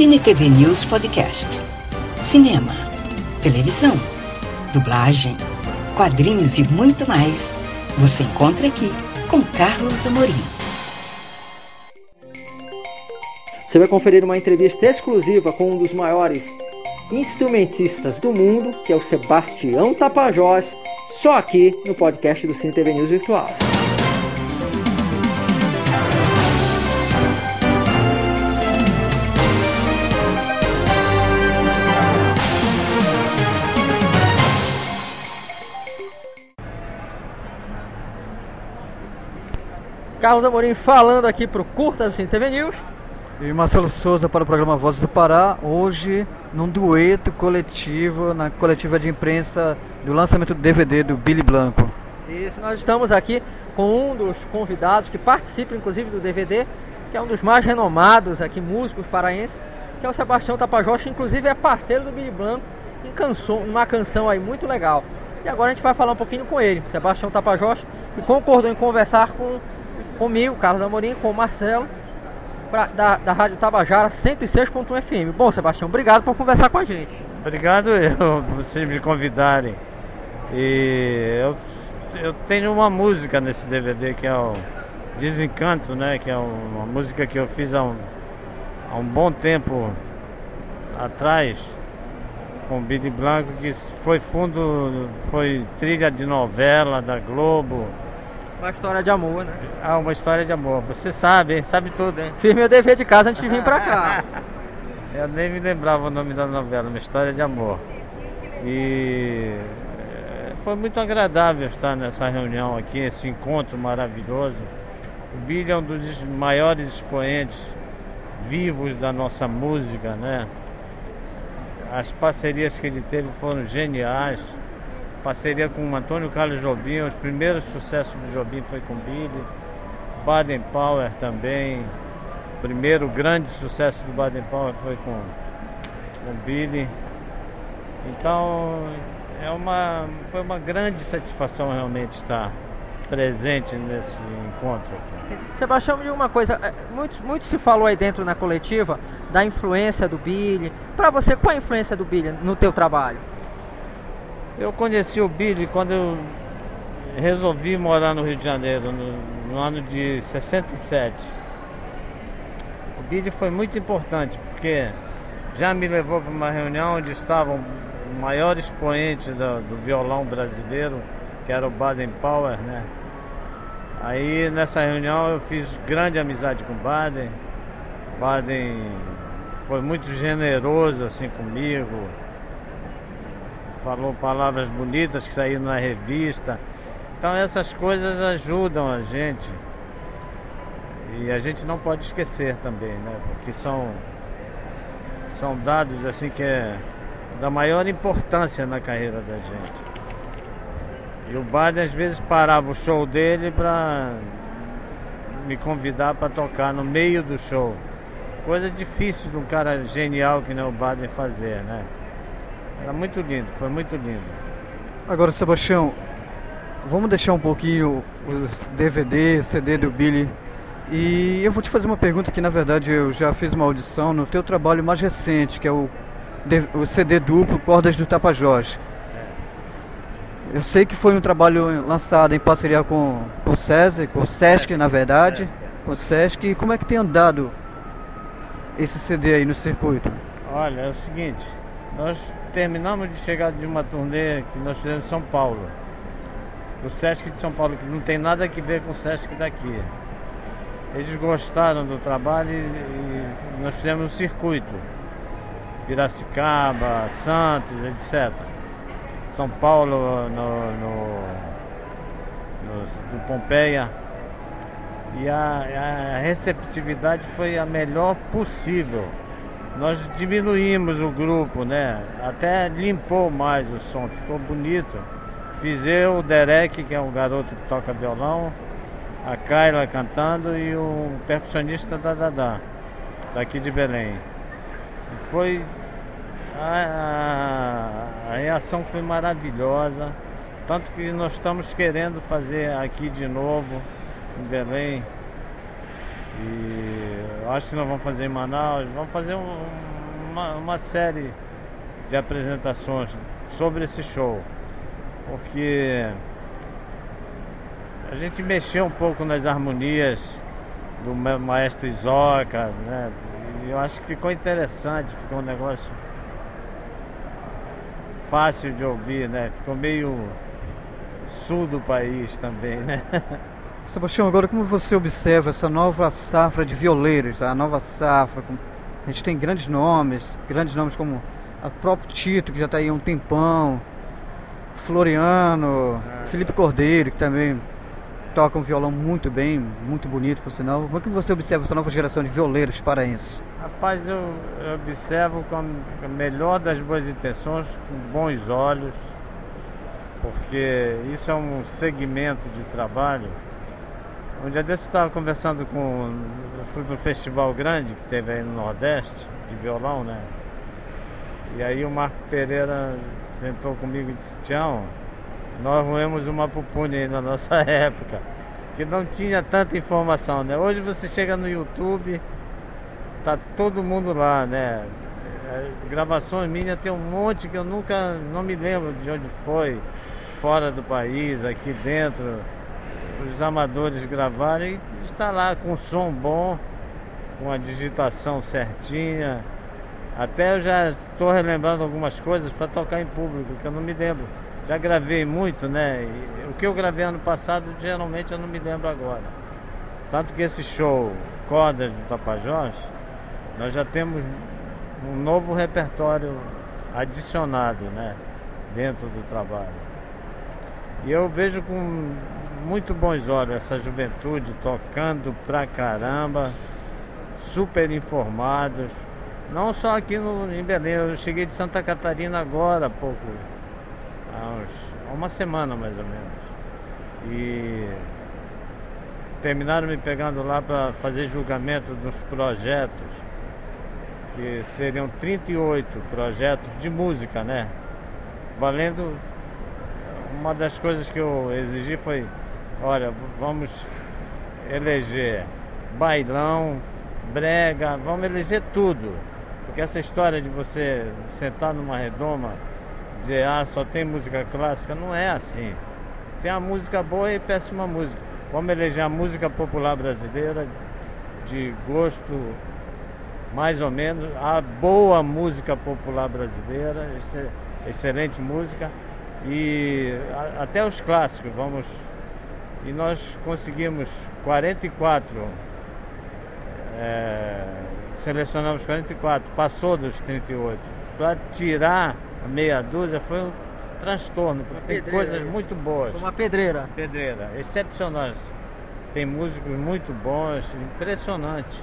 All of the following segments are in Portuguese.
Cine TV News Podcast. Cinema, televisão, dublagem, quadrinhos e muito mais. Você encontra aqui com Carlos Amorim. Você vai conferir uma entrevista exclusiva com um dos maiores instrumentistas do mundo, que é o Sebastião Tapajós, só aqui no podcast do Cine TV News Virtual. Carlos Amorim falando aqui para o Curta do Cine TV News. E Marcelo Souza para o programa Vozes do Pará, hoje num dueto coletivo, na coletiva de imprensa do lançamento do DVD do Billy Blanco. Isso, nós estamos aqui com um dos convidados que participa inclusive do DVD, que é um dos mais renomados aqui, músicos paraenses, que é o Sebastião Tapajós, que inclusive é parceiro do Billy Blanco em canção, uma canção aí muito legal. E agora a gente vai falar um pouquinho com ele, Sebastião Tapajós, que concordou em conversar com comigo, Carlos Amorim, com o Marcelo, pra, da, da Rádio Tabajara 106.1 FM. Bom, Sebastião, obrigado por conversar com a gente. Obrigado eu, por vocês me convidarem. E eu, eu tenho uma música nesse DVD que é o Desencanto, né? Que é uma música que eu fiz há um, há um bom tempo atrás com o Billy Blanco, que foi fundo, foi trilha de novela da Globo. Uma história de amor, né? Ah, uma história de amor. Você sabe, hein? Sabe tudo, hein? Fiz meu dever de casa antes de vir pra cá. Eu nem me lembrava o nome da novela, uma história de amor. E eh, foi muito agradável estar nessa reunião aqui, esse encontro maravilhoso. O Billy é um dos maiores expoentes vivos da nossa música, né? As parcerias que ele teve foram geniais parceria com o Antônio Carlos Jobim, os primeiros sucessos do Jobim foi com Billy, Baden Powell também, o primeiro grande sucesso do Baden Powell foi com, com Billy. Então é uma, foi uma grande satisfação realmente estar presente nesse encontro aqui. Sebastião, diga uma coisa, é, muito, muito se falou aí dentro na coletiva da influência do Billy. Para você, qual a influência do Billy no teu trabalho? Eu conheci o Billy quando eu resolvi morar no Rio de Janeiro, no, no ano de 67. O Billy foi muito importante porque já me levou para uma reunião onde estavam o maior expoente do, do violão brasileiro, que era o Baden Powell, né? Aí nessa reunião eu fiz grande amizade com o Baden. Baden foi muito generoso assim comigo falou palavras bonitas que saíram na revista. Então essas coisas ajudam a gente. E a gente não pode esquecer também, né? Porque são, são dados assim que é da maior importância na carreira da gente. E o Baden às vezes parava o show dele para me convidar para tocar no meio do show. Coisa difícil de um cara genial que nem o Baden fazer, né? Era muito lindo, foi muito lindo. Agora, Sebastião, vamos deixar um pouquinho os DVD, CD do Billy. E eu vou te fazer uma pergunta que, na verdade, eu já fiz uma audição no teu trabalho mais recente, que é o, o CD duplo Cordas do Tapajós. Eu sei que foi um trabalho lançado em parceria com, com o César, com o Sesc, na verdade, com o Sesc. E como é que tem andado esse CD aí no circuito? Olha, é o seguinte, nós terminamos de chegar de uma turnê que nós fizemos em São Paulo. Do Sesc de São Paulo, que não tem nada a ver com o Sesc daqui. Eles gostaram do trabalho e, nós fizemos um circuito. Piracicaba, Santos, etc. São Paulo, no, no, no do Pompeia. E a, a receptividade foi a melhor possível nós diminuímos o grupo, né? Até limpou mais o som, ficou bonito. Fiz eu, o Derek, que é um garoto que toca violão, a Kyla cantando e o percussionista da Dadá, daqui de Belém. Foi. A, a, a reação foi maravilhosa. Tanto que nós estamos querendo fazer aqui de novo, em Belém, e acho que nós vamos fazer em Manaus, vamos fazer um, uma, uma série de apresentações sobre esse show, porque a gente mexeu um pouco nas harmonias do maestro Isoca, né? E eu acho que ficou interessante, ficou um negócio fácil de ouvir, né? Ficou meio sul do país também, né? Sebastião, agora como você observa essa nova safra de violeiros, a nova safra, a gente tem grandes nomes, grandes nomes como a próprio Tito, que já está aí há um tempão, Floriano, é. Felipe Cordeiro, que também toca um violão muito bem, muito bonito por sinal. Como é que você observa essa nova geração de violeiros paraenses? Rapaz, eu, eu observo com a melhor das boas intenções, com bons olhos, porque isso é um segmento de trabalho um dia desse eu estava conversando com. Eu fui para um festival grande que teve aí no Nordeste, de violão, né? E aí o Marco Pereira sentou comigo e disse, Tião, nós roemos uma pupunha aí na nossa época, que não tinha tanta informação, né? Hoje você chega no YouTube, tá todo mundo lá, né? É, gravações minhas tem um monte que eu nunca, não me lembro de onde foi, fora do país, aqui dentro os amadores gravarem e está lá com som bom, com a digitação certinha. Até eu já estou relembrando algumas coisas para tocar em público, que eu não me lembro. Já gravei muito, né? E o que eu gravei ano passado, geralmente eu não me lembro agora. Tanto que esse show Cordas do Tapajós, nós já temos um novo repertório adicionado, né? Dentro do trabalho. E eu vejo com muito bons olhos essa juventude tocando pra caramba, super informados. Não só aqui no, em Belém, eu cheguei de Santa Catarina agora há pouco, há, uns, uma semana mais ou menos. E terminaram me pegando lá para fazer julgamento dos projetos, que seriam 38 projetos de música, né? Valendo uma das coisas que eu exigi foi olha, vamos eleger bailão, brega, vamos eleger tudo. Porque essa história de você sentar numa redoma, dizer, ah, só tem música clássica, não é assim. Tem a música boa e péssima música. Vamos eleger a música popular brasileira de gosto mais ou menos, a boa música popular brasileira, excelente música e até os clássicos, vamos e nós conseguimos 44, é, selecionamos 44, passou dos 38. Para tirar a meia dúzia foi um transtorno, porque tem coisas muito boas. Uma pedreira. Pedreira, excepcionais. Tem músicos muito bons, impressionante.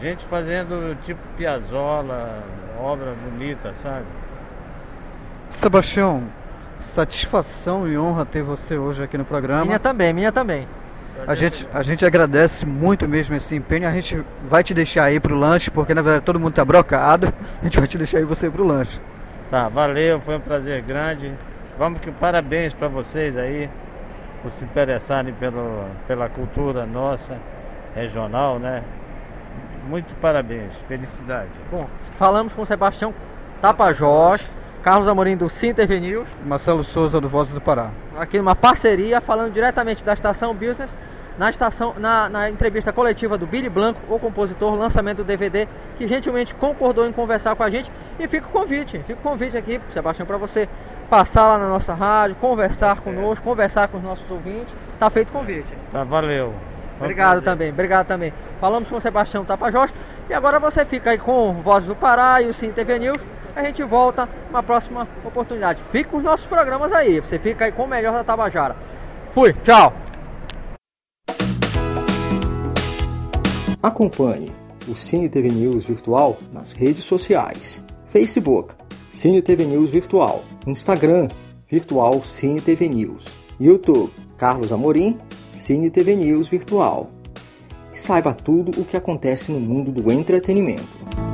Gente fazendo tipo Piazzolla, obra bonita, sabe? Sebastião, Satisfação e honra ter você hoje aqui no programa. Minha também, minha também. A gente, a gente agradece muito mesmo esse empenho. A gente vai te deixar aí pro lanche, porque na verdade todo mundo tá brocado. A gente vai te deixar aí você pro lanche. Tá, valeu, foi um prazer grande. Vamos que parabéns para vocês aí por se interessarem pelo, pela cultura nossa, regional, né? Muito parabéns, felicidade. Bom, falamos com o Sebastião Tapajós Carlos Amorim do Cinter News. Marcelo Souza do Vozes do Pará. Aqui numa parceria, falando diretamente da estação Business, na, estação, na, na entrevista coletiva do Billy Blanco, o compositor, lançamento do DVD, que gentilmente concordou em conversar com a gente. E fica o convite, fica o convite aqui, Sebastião, para você passar lá na nossa rádio, conversar conosco, conversar com os nossos ouvintes. Tá feito o convite. Tá, valeu. Obrigado também, obrigado também. Falamos com o Sebastião Tapajós e agora você fica aí com Vozes do Pará e o Sim TV News a gente volta numa próxima oportunidade. Fica com os nossos programas aí. Você fica aí com o melhor da Tabajara. Fui, tchau! Acompanhe o Cine TV News Virtual nas redes sociais. Facebook, Cine TV News Virtual. Instagram, Virtual Cine TV News. YouTube, Carlos Amorim, Cine TV News Virtual. E saiba tudo o que acontece no mundo do entretenimento.